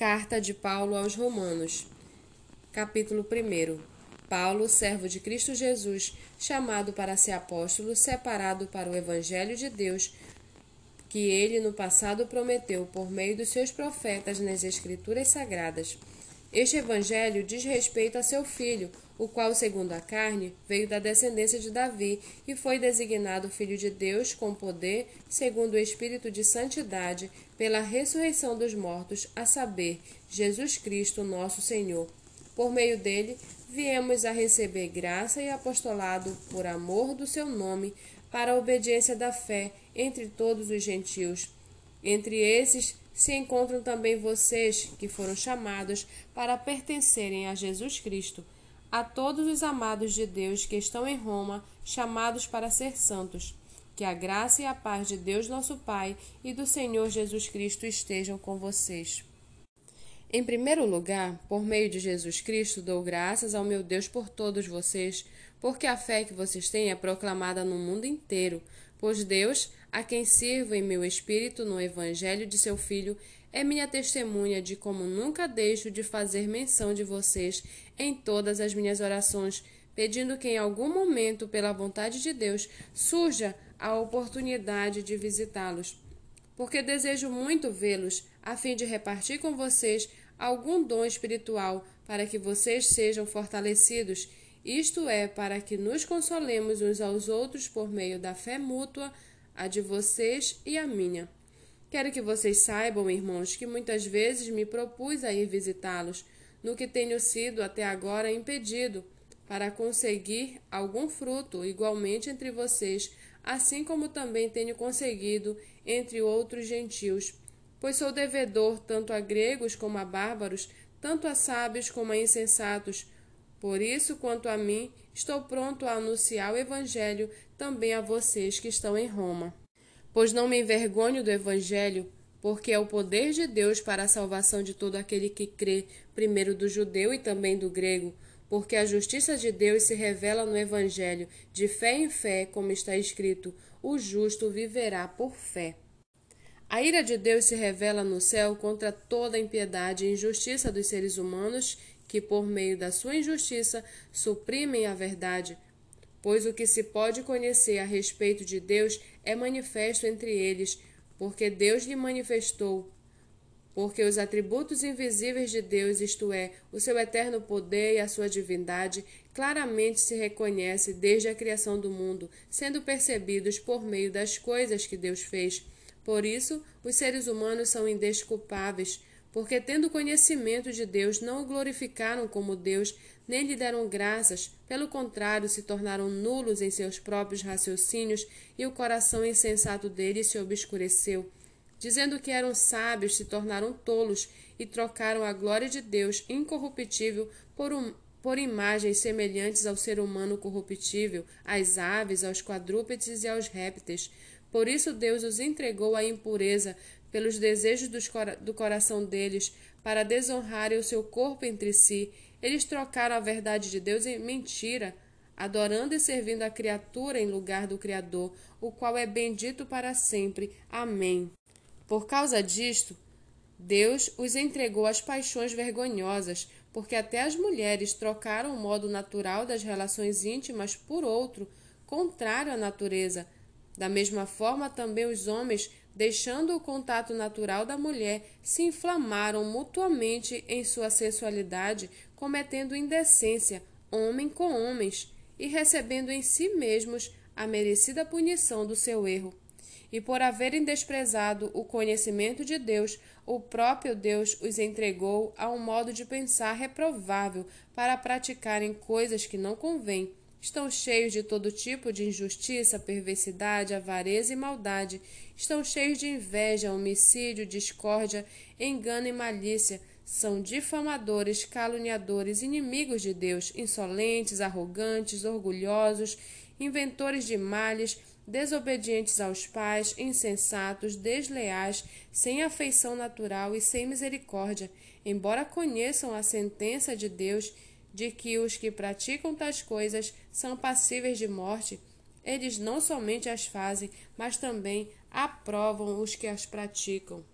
Carta de Paulo aos Romanos, capítulo 1. Paulo, servo de Cristo Jesus, chamado para ser apóstolo, separado para o Evangelho de Deus, que ele no passado prometeu por meio dos seus profetas nas Escrituras Sagradas. Este Evangelho diz respeito a seu filho, o qual, segundo a carne, veio da descendência de Davi e foi designado Filho de Deus com poder, segundo o Espírito de Santidade, pela ressurreição dos mortos, a saber, Jesus Cristo, nosso Senhor. Por meio dele, viemos a receber graça e apostolado por amor do seu nome, para a obediência da fé entre todos os gentios. Entre esses se encontram também vocês, que foram chamados para pertencerem a Jesus Cristo a todos os amados de Deus que estão em Roma, chamados para ser santos. Que a graça e a paz de Deus nosso Pai e do Senhor Jesus Cristo estejam com vocês. Em primeiro lugar, por meio de Jesus Cristo, dou graças ao meu Deus por todos vocês, porque a fé que vocês têm é proclamada no mundo inteiro, pois Deus, a quem sirvo em meu espírito no Evangelho de seu Filho, é minha testemunha de como nunca deixo de fazer menção de vocês em todas as minhas orações, pedindo que em algum momento, pela vontade de Deus, surja a oportunidade de visitá-los. Porque desejo muito vê-los, a fim de repartir com vocês algum dom espiritual, para que vocês sejam fortalecidos, isto é, para que nos consolemos uns aos outros por meio da fé mútua, a de vocês e a minha. Quero que vocês saibam, irmãos, que muitas vezes me propus a ir visitá-los, no que tenho sido até agora impedido, para conseguir algum fruto igualmente entre vocês, assim como também tenho conseguido entre outros gentios. Pois sou devedor tanto a gregos como a bárbaros, tanto a sábios como a insensatos. Por isso, quanto a mim, estou pronto a anunciar o Evangelho também a vocês que estão em Roma pois não me envergonho do Evangelho, porque é o poder de Deus para a salvação de todo aquele que crê, primeiro do judeu e também do grego, porque a justiça de Deus se revela no Evangelho, de fé em fé, como está escrito: o justo viverá por fé. A ira de Deus se revela no céu contra toda a impiedade e injustiça dos seres humanos que, por meio da sua injustiça, suprimem a verdade pois o que se pode conhecer a respeito de Deus é manifesto entre eles, porque Deus lhe manifestou. Porque os atributos invisíveis de Deus, isto é, o seu eterno poder e a sua divindade, claramente se reconhece desde a criação do mundo, sendo percebidos por meio das coisas que Deus fez. Por isso, os seres humanos são indesculpáveis, porque, tendo conhecimento de Deus, não o glorificaram como Deus, nem lhe deram graças, pelo contrário, se tornaram nulos em seus próprios raciocínios, e o coração insensato deles se obscureceu. Dizendo que eram sábios, se tornaram tolos, e trocaram a glória de Deus incorruptível por, um, por imagens semelhantes ao ser humano corruptível, às aves, aos quadrúpedes e aos répteis. Por isso Deus os entregou à impureza, pelos desejos do coração deles, para desonrarem o seu corpo entre si. Eles trocaram a verdade de Deus em mentira, adorando e servindo a criatura em lugar do Criador, o qual é bendito para sempre. Amém. Por causa disto, Deus os entregou às paixões vergonhosas, porque até as mulheres trocaram o modo natural das relações íntimas por outro, contrário à natureza. Da mesma forma, também os homens deixando o contato natural da mulher, se inflamaram mutuamente em sua sensualidade, cometendo indecência, homem com homens, e recebendo em si mesmos a merecida punição do seu erro. E por haverem desprezado o conhecimento de Deus, o próprio Deus os entregou a um modo de pensar reprovável para praticarem coisas que não convêm Estão cheios de todo tipo de injustiça, perversidade, avareza e maldade. Estão cheios de inveja, homicídio, discórdia, engano e malícia. São difamadores, caluniadores, inimigos de Deus, insolentes, arrogantes, orgulhosos, inventores de males, desobedientes aos pais, insensatos, desleais, sem afeição natural e sem misericórdia. Embora conheçam a sentença de Deus, de que os que praticam tais coisas são passíveis de morte, eles não somente as fazem, mas também aprovam os que as praticam.